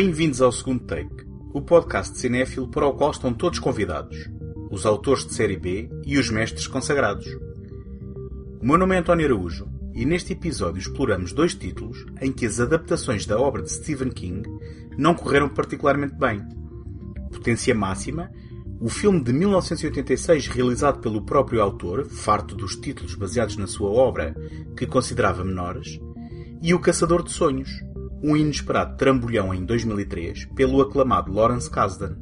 Bem-vindos ao segundo take, o podcast de cinéfilo para o qual estão todos convidados, os autores de série B e os mestres consagrados. O meu nome é António Araújo e neste episódio exploramos dois títulos em que as adaptações da obra de Stephen King não correram particularmente bem. Potência Máxima, o filme de 1986 realizado pelo próprio autor, farto dos títulos baseados na sua obra que considerava menores, e O Caçador de Sonhos, um inesperado trambolhão em 2003 pelo aclamado Lawrence Kasdan.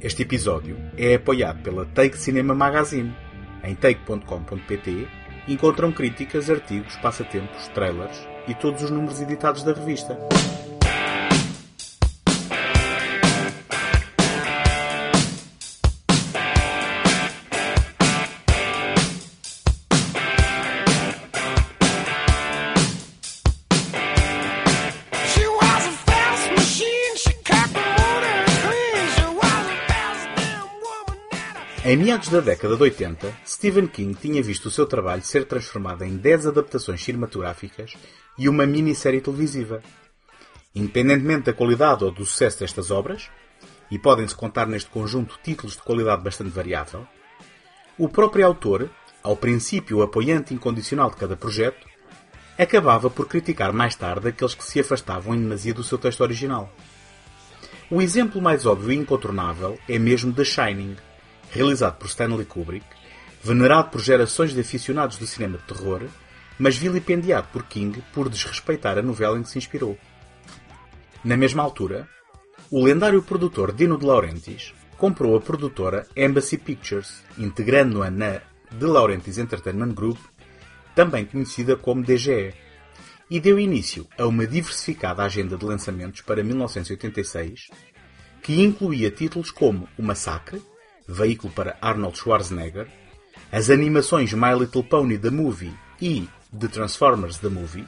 Este episódio é apoiado pela Take Cinema Magazine. Em take.com.pt encontram críticas, artigos, passatempos, trailers e todos os números editados da revista. Em meados da década de 80, Stephen King tinha visto o seu trabalho ser transformado em 10 adaptações cinematográficas e uma minissérie televisiva. Independentemente da qualidade ou do sucesso destas obras, e podem-se contar neste conjunto títulos de qualidade bastante variável, o próprio autor, ao princípio apoiante incondicional de cada projeto, acabava por criticar mais tarde aqueles que se afastavam em demasia do seu texto original. O exemplo mais óbvio e incontornável é mesmo The Shining, realizado por Stanley Kubrick, venerado por gerações de aficionados do cinema de terror, mas vilipendiado por King por desrespeitar a novela em que se inspirou. Na mesma altura, o lendário produtor Dino De Laurentiis comprou a produtora Embassy Pictures, integrando-a na De Laurentiis Entertainment Group, também conhecida como DGE, e deu início a uma diversificada agenda de lançamentos para 1986, que incluía títulos como O Massacre, veículo para Arnold Schwarzenegger, as animações My Little Pony The Movie e The Transformers The Movie,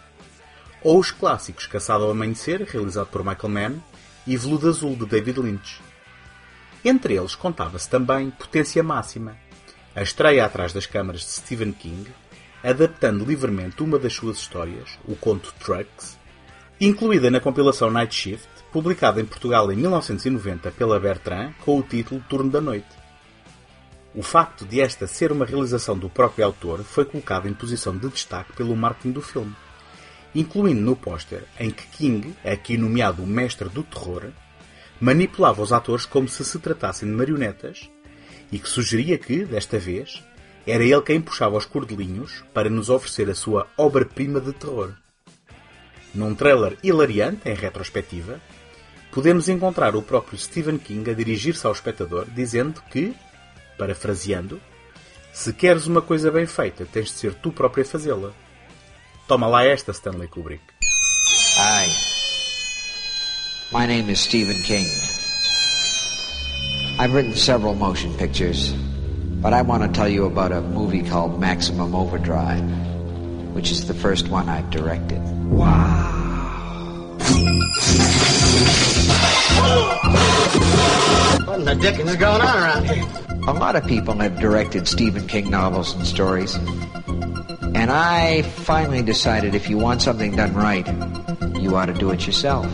ou os clássicos Caçado ao Amanhecer, realizado por Michael Mann, e Veludo Azul, de David Lynch. Entre eles contava-se também Potência Máxima, a estreia atrás das câmaras de Stephen King, adaptando livremente uma das suas histórias, o conto Trucks, incluída na compilação Night Shift, publicada em Portugal em 1990 pela Bertrand com o título Turno da Noite. O facto de esta ser uma realização do próprio autor foi colocado em posição de destaque pelo marketing do filme, incluindo no póster em que King, aqui nomeado o mestre do terror, manipulava os atores como se se tratassem de marionetas e que sugeria que, desta vez, era ele quem puxava os cordelinhos para nos oferecer a sua obra-prima de terror. Num trailer hilariante, em retrospectiva, podemos encontrar o próprio Stephen King a dirigir-se ao espectador dizendo que, parafraseando, se queres uma coisa bem feita, tens de ser tu próprio a fazê-la. Toma lá esta, Stanley Kubrick. Hi. My name is Stephen King. I've written several motion pictures, but I want to tell you about a movie called Maximum Overdrive, which is the first one I've directed. What in the dickens is going on around here? A lot of people have directed Stephen King novels and stories. And I finally decided if you want something done right, you ought to do it yourself.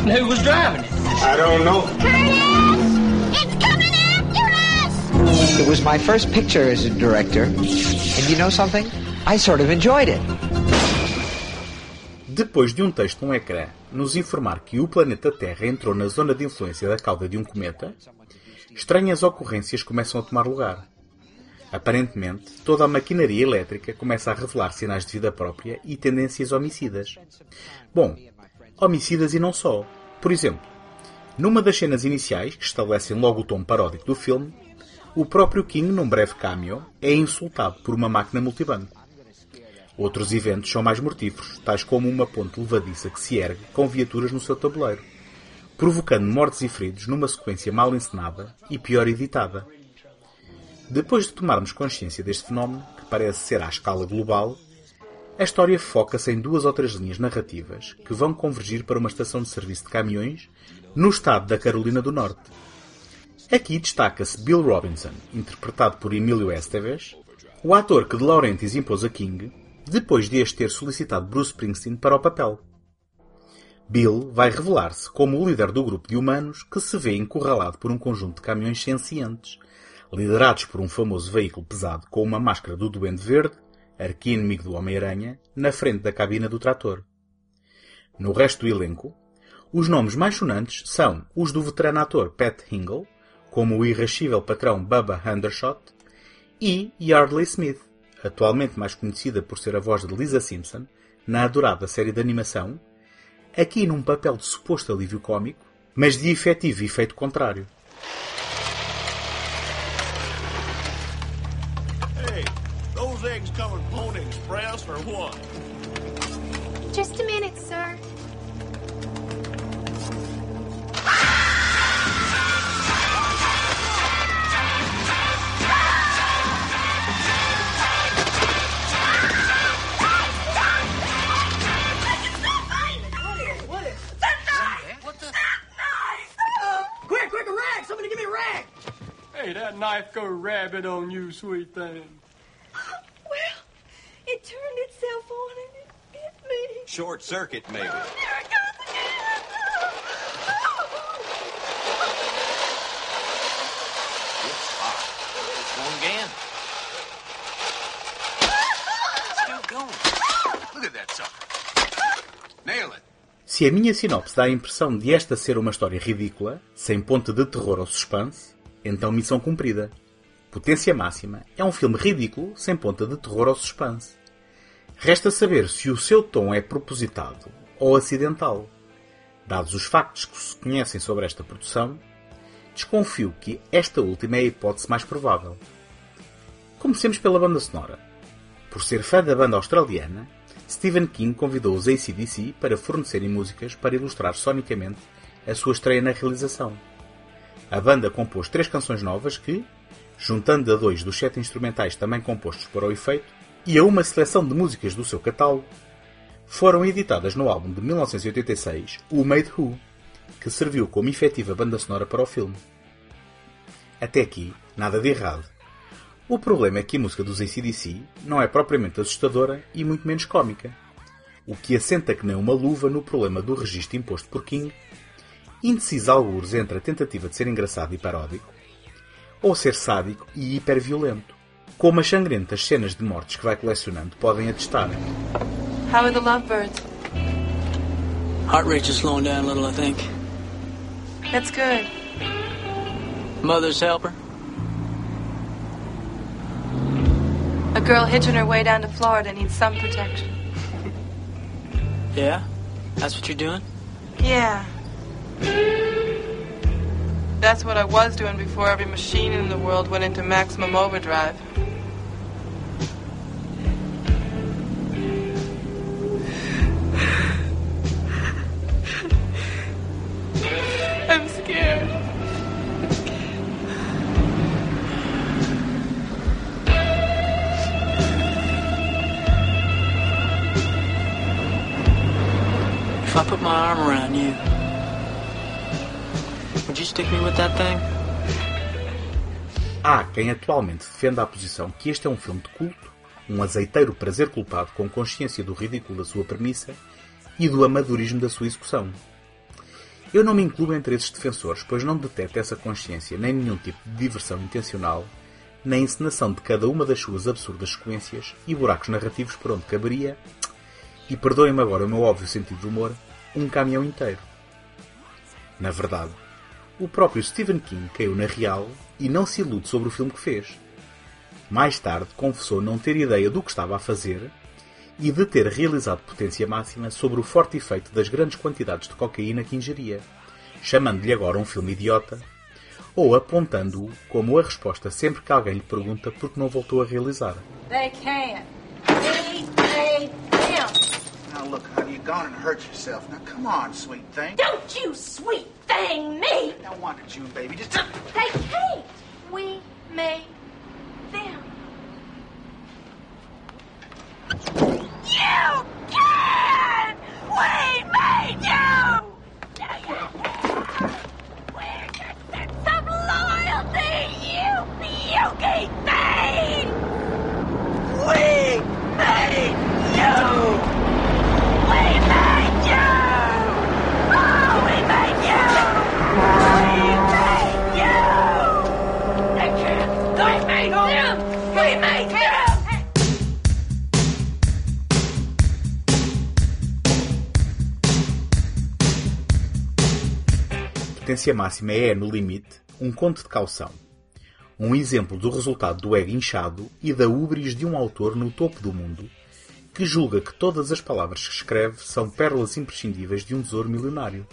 And who was driving it? I don't know. Curtis! It's coming after us! It was my first picture as a director. And you know something? I sort of enjoyed it. Depois de um texto no ecrã nos informar que o planeta Terra entrou na zona de influência da cauda de um cometa, estranhas ocorrências começam a tomar lugar. Aparentemente, toda a maquinaria elétrica começa a revelar sinais de vida própria e tendências homicidas. Bom, homicidas e não só. Por exemplo, numa das cenas iniciais, que estabelecem logo o tom paródico do filme, o próprio King, num breve cameo, é insultado por uma máquina multibanco. Outros eventos são mais mortíferos, tais como uma ponte levadiça que se ergue com viaturas no seu tabuleiro, provocando mortes e feridos numa sequência mal encenada e pior editada. Depois de tomarmos consciência deste fenómeno, que parece ser à escala global, a história foca-se em duas ou três linhas narrativas que vão convergir para uma estação de serviço de caminhões no estado da Carolina do Norte. Aqui destaca-se Bill Robinson, interpretado por Emílio Esteves, o ator que de Laurentiis impôs a King, depois de este ter solicitado Bruce Springsteen para o papel. Bill vai revelar-se como o líder do grupo de humanos que se vê encurralado por um conjunto de caminhões sencientes, liderados por um famoso veículo pesado com uma máscara do Duende Verde, arqui-inimigo do Homem-Aranha, na frente da cabina do trator. No resto do elenco, os nomes mais sonantes são os do veterano ator Pat Hingle, como o irrascível patrão Bubba Hendershot, e Yardley Smith, atualmente mais conhecida por ser a voz de Lisa Simpson, na adorada série de animação, aqui num papel de suposto alívio cômico, mas de efetivo efeito contrário. Hey, those eggs coming Pony Express or what? Rabbit on you, sweet thing. Well, it turned itself on and it bit me. Short circuit, maybe. Here it goes again. It's hot. It's going again. Still going. Look at that sucker. Nail it. Se a minha sinopse dá a impressão de esta ser uma história ridícula, sem ponto de terror ou suspense, então missão cumprida. Potência Máxima é um filme ridículo, sem ponta de terror ou suspense. Resta saber se o seu tom é propositado ou acidental. Dados os factos que se conhecem sobre esta produção, desconfio que esta última é a hipótese mais provável. Comecemos pela banda sonora. Por ser fã da banda australiana, Stephen King convidou os ACDC para fornecerem músicas para ilustrar sonicamente a sua estreia na realização. A banda compôs três canções novas que, juntando a dois dos sete instrumentais também compostos para o efeito, e a uma seleção de músicas do seu catálogo, foram editadas no álbum de 1986, Who Made Who, que serviu como efetiva banda sonora para o filme. Até aqui, nada de errado. O problema é que a música dos ACDC não é propriamente assustadora e muito menos cómica, o que assenta que nem uma luva no problema do registro imposto por King, indeciso algures entre a tentativa de ser engraçado e paródico, ou ser sádico e hiperviolento, como as sangrentas cenas de mortes que vai colecionando podem atestar. How are the lovebirds? Heart rate is slowing down a little, I think. That's good. Mother's helper. A girl hitching her way down to Florida needs some protection. Yeah? That's what you're doing? Yeah. That's what I was doing before every machine in the world went into maximum overdrive. Quem atualmente defenda a posição que este é um filme de culto, um azeiteiro prazer culpado com consciência do ridículo da sua premissa e do amadorismo da sua execução. Eu não me incluo entre esses defensores, pois não deteto essa consciência nem nenhum tipo de diversão intencional, nem encenação de cada uma das suas absurdas sequências e buracos narrativos por onde caberia, e perdoem-me agora o meu óbvio sentido de humor, um caminhão inteiro. Na verdade, o próprio Stephen King caiu na real e não se ilude sobre o filme que fez. Mais tarde confessou não ter ideia do que estava a fazer e de ter realizado potência máxima sobre o forte efeito das grandes quantidades de cocaína que ingeria, chamando-lhe agora um filme idiota, ou apontando-o como a resposta sempre que alguém lhe pergunta por que não voltou a realizar. They can't. They made them. Now look, honey, you're gone and hurt yourself. Now come on, sweet thing. Don't you sweet thing me. Now why don't you, baby, just They can't. We made potência máxima é, no limite, um conto de caução. Um exemplo do resultado do ego inchado e da ubris de um autor no topo do mundo, que julga que todas as palavras que escreve são pérolas imprescindíveis de um tesouro milionário.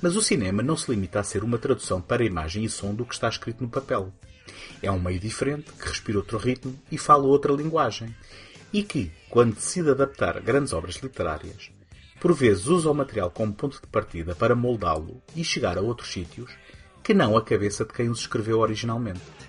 Mas o cinema não se limita a ser uma tradução para imagem e som do que está escrito no papel. É um meio diferente, que respira outro ritmo e fala outra linguagem, e que, quando decide adaptar grandes obras literárias, por vezes usa o material como ponto de partida para moldá-lo e chegar a outros sítios que não a cabeça de quem os escreveu originalmente.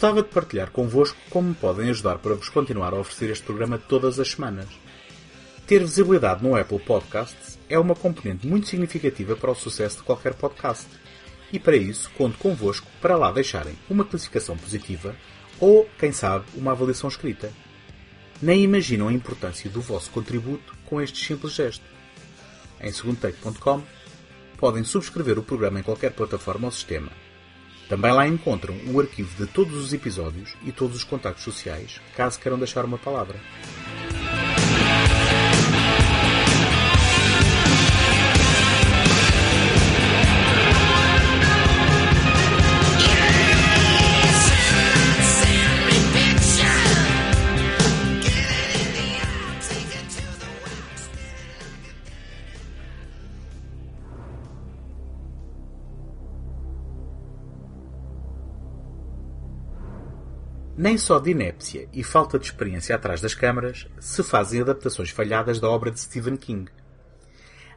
Gostava de partilhar convosco como podem ajudar para vos continuar a oferecer este programa todas as semanas. Ter visibilidade no Apple Podcasts é uma componente muito significativa para o sucesso de qualquer podcast. E para isso conto convosco para lá deixarem uma classificação positiva ou, quem sabe, uma avaliação escrita. Nem imaginam a importância do vosso contributo com este simples gesto. Em segundotake.com podem subscrever o programa em qualquer plataforma ou sistema. Também lá encontram o arquivo de todos os episódios e todos os contactos sociais, caso queiram deixar uma palavra. Nem só de inépcia e falta de experiência atrás das câmaras se fazem adaptações falhadas da obra de Stephen King.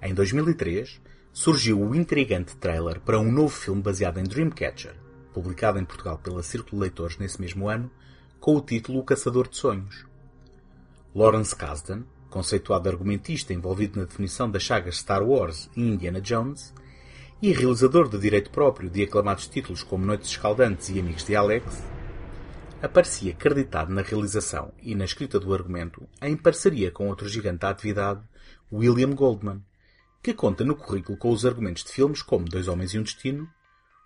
Em 2003, surgiu o intrigante trailer para um novo filme baseado em Dreamcatcher, publicado em Portugal pela Círculo de Leitores nesse mesmo ano, com o título O Caçador de Sonhos. Lawrence Kasdan, conceituado argumentista envolvido na definição das sagas Star Wars e Indiana Jones, e realizador de direito próprio de aclamados títulos como Noites Escaldantes e Amigos de Alex, aparecia acreditado na realização e na escrita do argumento em parceria com outro gigante da atividade, William Goldman, que conta no currículo com os argumentos de filmes como Dois Homens e um Destino,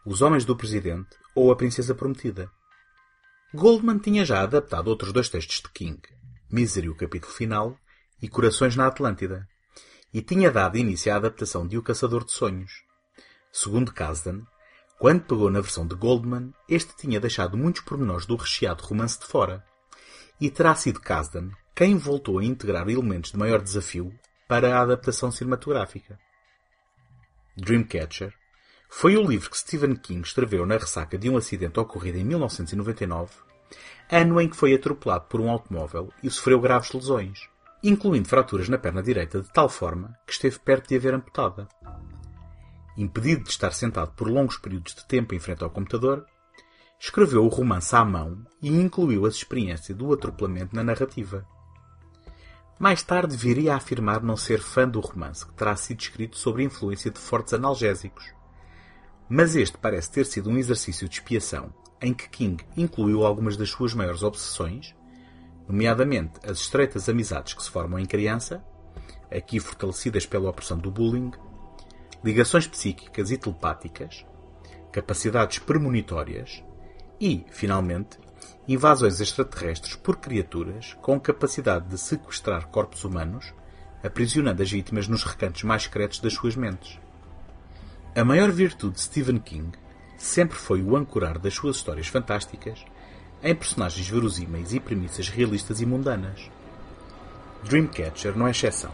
Os Homens do Presidente ou A Princesa Prometida. Goldman tinha já adaptado outros dois textos de King, Misery, o capítulo final, e Corações na Atlântida, e tinha dado início à adaptação de O Caçador de Sonhos. Segundo Kasdan, quando pegou na versão de Goldman, este tinha deixado muitos pormenores do recheado romance de fora. E terá sido Kasdan quem voltou a integrar elementos de maior desafio para a adaptação cinematográfica. Dreamcatcher foi o livro que Stephen King escreveu na ressaca de um acidente ocorrido em 1999, ano em que foi atropelado por um automóvel e sofreu graves lesões, incluindo fraturas na perna direita de tal forma que esteve perto de haver amputada impedido de estar sentado por longos períodos de tempo em frente ao computador, escreveu o romance à mão e incluiu a experiência do atropelamento na narrativa. Mais tarde viria a afirmar não ser fã do romance, que terá sido escrito sob a influência de fortes analgésicos. Mas este parece ter sido um exercício de expiação, em que King incluiu algumas das suas maiores obsessões, nomeadamente as estreitas amizades que se formam em criança, aqui fortalecidas pela opressão do bullying, ligações psíquicas e telepáticas, capacidades premonitórias e, finalmente, invasões extraterrestres por criaturas com capacidade de sequestrar corpos humanos, aprisionando as vítimas nos recantos mais secretos das suas mentes. A maior virtude de Stephen King sempre foi o ancorar das suas histórias fantásticas em personagens verosímeis e premissas realistas e mundanas. Dreamcatcher não é exceção.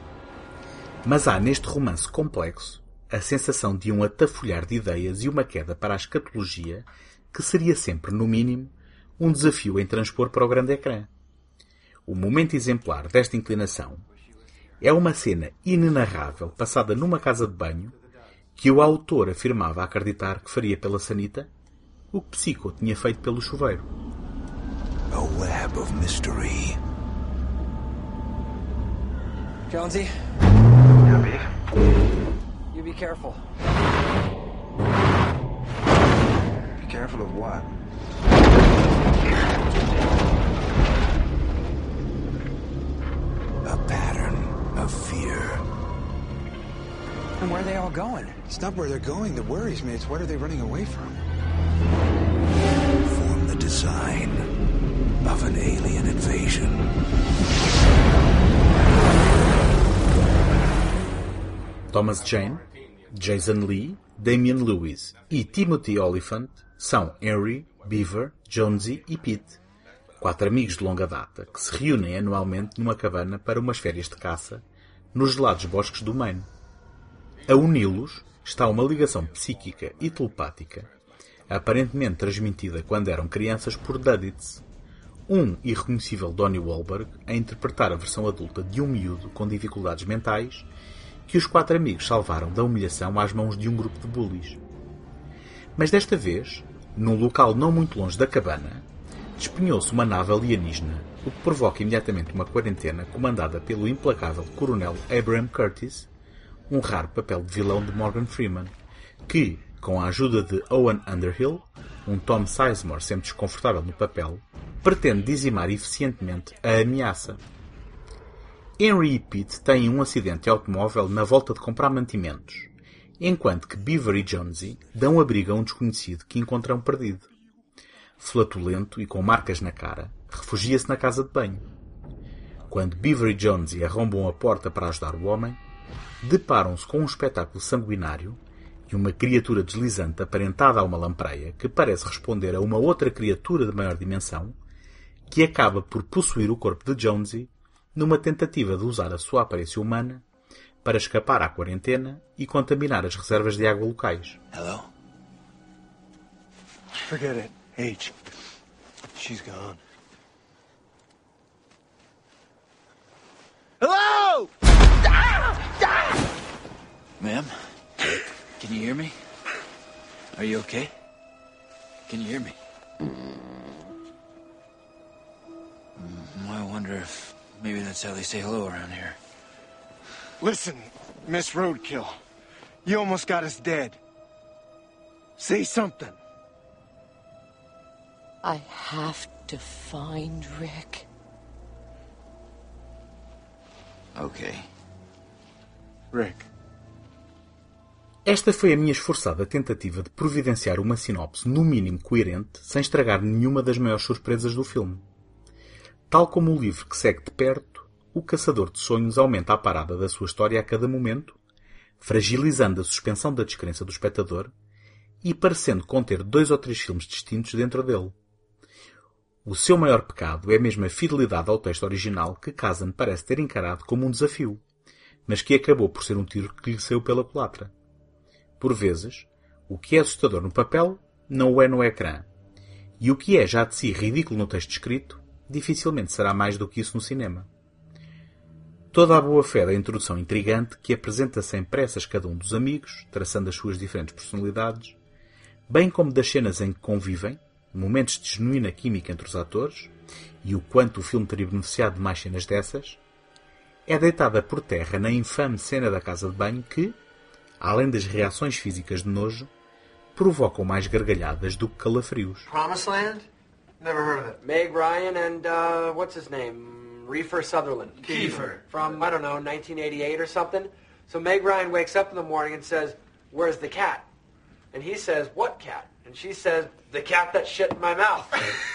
Mas há neste romance complexo a sensação de um atafolhar de ideias e uma queda para a escatologia que seria sempre, no mínimo, um desafio em transpor para o grande ecrã. O momento exemplar desta inclinação é uma cena inenarrável passada numa casa de banho que o autor afirmava acreditar que faria pela sanita o que Psico tinha feito pelo chuveiro. A web of mystery. Jonesy? You be careful. Be careful of what? A pattern of fear. And where are they all going? It's not where they're going that worries me. It's what are they running away from? Form the design of an alien invasion. Thomas Jane, Jason Lee, Damian Lewis e Timothy Oliphant são Henry, Beaver, Jonesy e Pete, quatro amigos de longa data que se reúnem anualmente numa cabana para umas férias de caça nos gelados bosques do Maine. A uni-los está uma ligação psíquica e telepática, aparentemente transmitida quando eram crianças por Duddits, um irreconhecível Donnie Wahlberg a interpretar a versão adulta de um miúdo com dificuldades mentais que os quatro amigos salvaram da humilhação às mãos de um grupo de bullies. Mas desta vez, num local não muito longe da cabana, despenhou-se uma nave alienígena, o que provoca imediatamente uma quarentena comandada pelo implacável Coronel Abraham Curtis, um raro papel de vilão de Morgan Freeman, que, com a ajuda de Owen Underhill, um Tom Sizemore sempre desconfortável no papel, pretende dizimar eficientemente a ameaça. Henry e Pete têm um acidente de automóvel na volta de comprar mantimentos, enquanto que Beaver e Jonesy dão abrigo a um desconhecido que encontram perdido. Flatulento e com marcas na cara, refugia-se na casa de banho. Quando Beaver e Jonesy arrombam a porta para ajudar o homem, deparam-se com um espetáculo sanguinário e uma criatura deslizante aparentada a uma lampreia que parece responder a uma outra criatura de maior dimensão que acaba por possuir o corpo de Jonesy numa tentativa de usar a sua aparência humana para escapar à quarentena e contaminar as reservas de água locais. Hello? Forget it. H. She's gone. Hello! Ma'am? Can you hear me? Are you okay? Can you hear me? Mm, I wonder if maybe that's how they say hello around here. Listen, Miss Roadkill. You almost got us dead. Say something. I have to find Rick. Okay. Rick. Esta foi a minha esforçada tentativa de providenciar uma sinopse no mínimo coerente, sem estragar nenhuma das maiores surpresas do filme. Tal como o livro que segue de perto, o Caçador de Sonhos aumenta a parada da sua história a cada momento, fragilizando a suspensão da descrença do espectador e parecendo conter dois ou três filmes distintos dentro dele. O seu maior pecado é mesmo a fidelidade ao texto original que Kazan parece ter encarado como um desafio, mas que acabou por ser um tiro que lhe saiu pela culatra. Por vezes, o que é assustador no papel não o é no ecrã, e o que é já de si ridículo no texto escrito dificilmente será mais do que isso no cinema. Toda a boa fé da introdução intrigante que apresenta sem pressas cada um dos amigos, traçando as suas diferentes personalidades, bem como das cenas em que convivem, momentos de genuína química entre os atores, e o quanto o filme teria beneficiado de mais cenas dessas, é deitada por terra na infame cena da casa de banho que, além das reações físicas de nojo, provocam mais gargalhadas do que calafrios. Promised Land? Never heard of it. Meg Ryan and, uh, what's his name? Reefer Sutherland. Kiefer. From, I don't know, 1988 or something. So Meg Ryan wakes up in the morning and says, Where's the cat? And he says, What cat? And she says, The cat that shit in my mouth.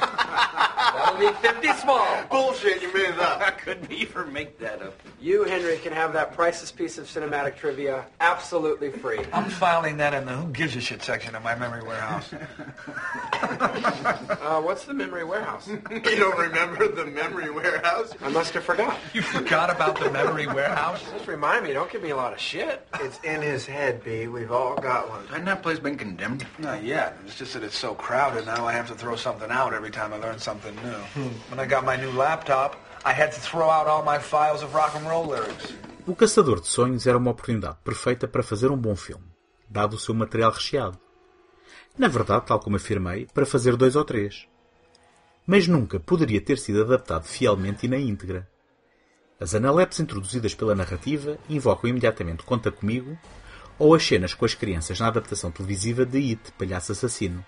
That'll be 50 small. Bullshit, you made it up. Could Beaver make that up? You, Henry, can have that priceless piece of cinematic trivia absolutely free. I'm filing that in the who gives a shit section of my memory warehouse. Uh, what's the memory warehouse? You don't remember the memory warehouse? I must have forgot. you forgot about the memory warehouse? Just remind me, don't give me a lot of shit. It's in his head, B. We've all got one. Hasn't that place been condemned? Not yet. It's just that it's so crowded now I have to throw something out every time I learn something new. When I got my new laptop, O Caçador de Sonhos era uma oportunidade perfeita para fazer um bom filme, dado o seu material recheado. Na verdade, tal como afirmei, para fazer dois ou três. Mas nunca poderia ter sido adaptado fielmente e na íntegra. As analepes introduzidas pela narrativa invocam imediatamente Conta Comigo ou as cenas com as crianças na adaptação televisiva de It, Palhaço Assassino.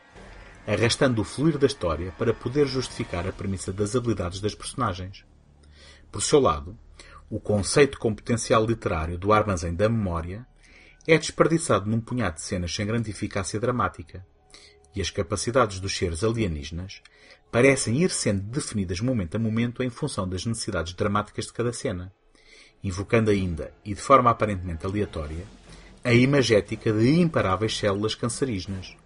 arrastando o fluir da história para poder justificar a premissa das habilidades das personagens. Por seu lado, o conceito com potencial literário do armazém da memória é desperdiçado num punhado de cenas sem grande eficácia dramática, e as capacidades dos seres alienígenas parecem ir sendo definidas momento a momento em função das necessidades dramáticas de cada cena, invocando ainda, e de forma aparentemente aleatória, a imagética de imparáveis células cancerígenas.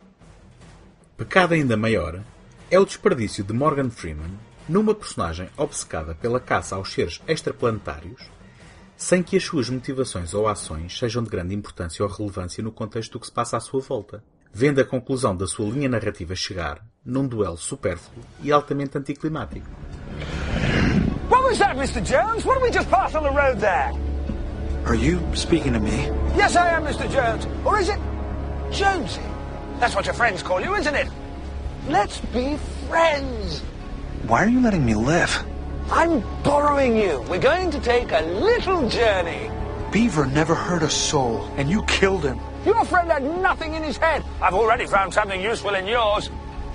Pecado ainda maior é o desperdício de Morgan Freeman numa personagem obcecada pela caça aos seres extraplanetários, sem que as suas motivações ou ações sejam de grande importância ou relevância no contexto do que se passa à sua volta, vendo a conclusão da sua linha narrativa chegar num duelo supérfluo e altamente anticlimático. What was that, Mr. Jones? What did we just pass on the road there? Are you speaking to me? Yes, I am, Mr. Jones. Or is it Jonesy? That's what your friends call you, isn't it? Let's be friends. Why are you letting me live? I'm borrowing you. We're going to take a little journey. Beaver never hurt a soul, and you killed him. Your friend had nothing in his head. I've already found something useful in yours.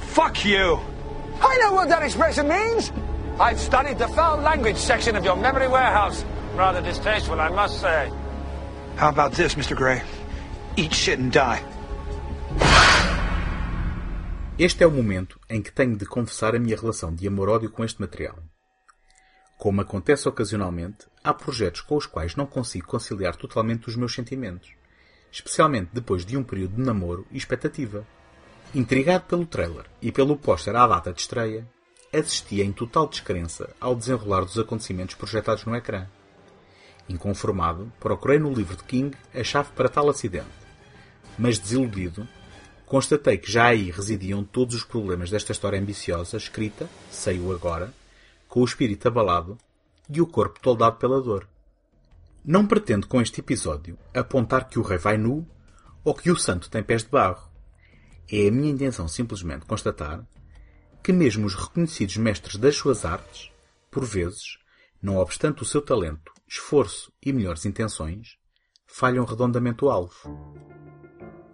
Fuck you! I know what that expression means. I've studied the foul language section of your memory warehouse. Rather distasteful, I must say. How about this, Mr. Gray? Eat shit and die. Este é o momento em que tenho de confessar a minha relação de amor-ódio com este material. Como acontece ocasionalmente, há projetos com os quais não consigo conciliar totalmente os meus sentimentos, especialmente depois de um período de namoro e expectativa. Intrigado pelo trailer e pelo póster à data de estreia, assisti em total descrença ao desenrolar dos acontecimentos projetados no ecrã. Inconformado, procurei no livro de King a chave para tal acidente, mas desiludido, constatei que já aí residiam todos os problemas desta história ambiciosa, escrita, sei-o agora, com o espírito abalado e o corpo toldado pela dor. Não pretendo com este episódio apontar que o rei vai nu ou que o santo tem pés de barro. É a minha intenção simplesmente constatar que mesmo os reconhecidos mestres das suas artes, por vezes, não obstante o seu talento, esforço e melhores intenções, falham redondamente o alvo.